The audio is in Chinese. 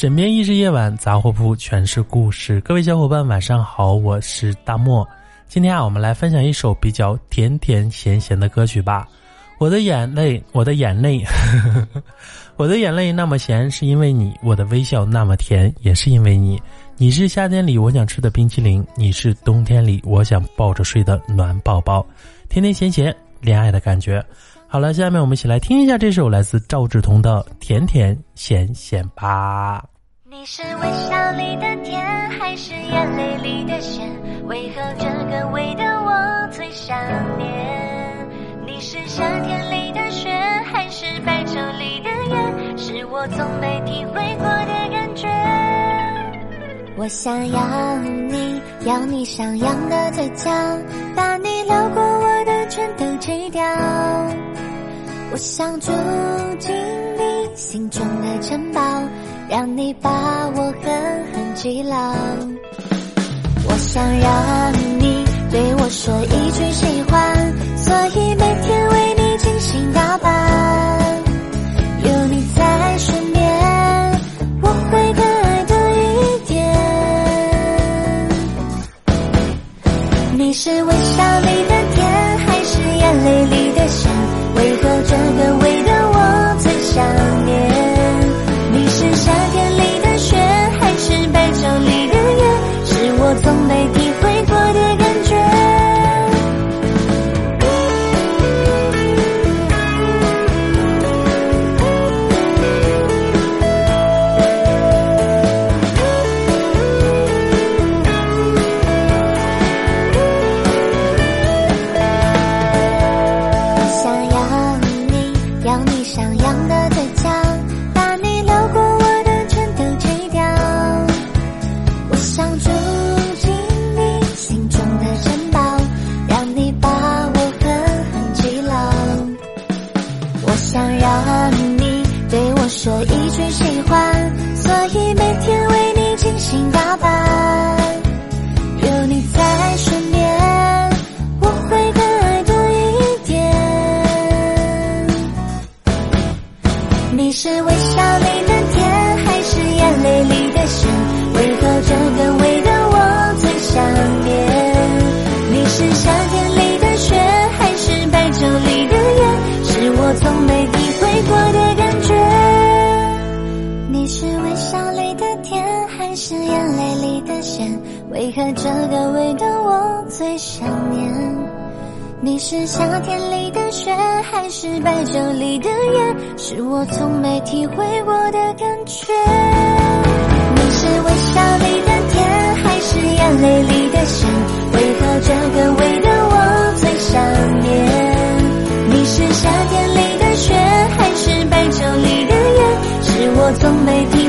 枕边亦是夜晚，杂货铺全是故事。各位小伙伴，晚上好，我是大漠。今天啊，我们来分享一首比较甜甜咸咸的歌曲吧。我的眼泪，我的眼泪，我的眼泪那么咸，是因为你；我的微笑那么甜，也是因为你。你是夏天里我想吃的冰淇淋，你是冬天里我想抱着睡的暖宝宝。甜甜咸咸，恋爱的感觉。好了，下面我们一起来听一下这首来自赵志彤的《甜甜咸咸》吧。你是微笑里的甜，还是眼泪里的咸？为何这个味道我最想念？你是夏天里的雪，还是白昼里的夜？是我从没体会过的感觉。我想要你，要你上扬的嘴角，把你撩过我的全都吃掉。我想住进你心中的城堡，让你把我狠狠记牢。我想让你对我说一句喜欢，所以每天为你精心打扮。有你在身边，我会更爱多一点。你是微笑里的甜，还是眼泪里说一句为何这个味道我最想念？你是夏天里的雪，还是白昼里的夜？是我从没体会过的感觉。你是微笑里的甜，还是眼泪里的咸？为何这个味道我最想念？你是夏天里的雪，还是白昼里的夜？是我从没体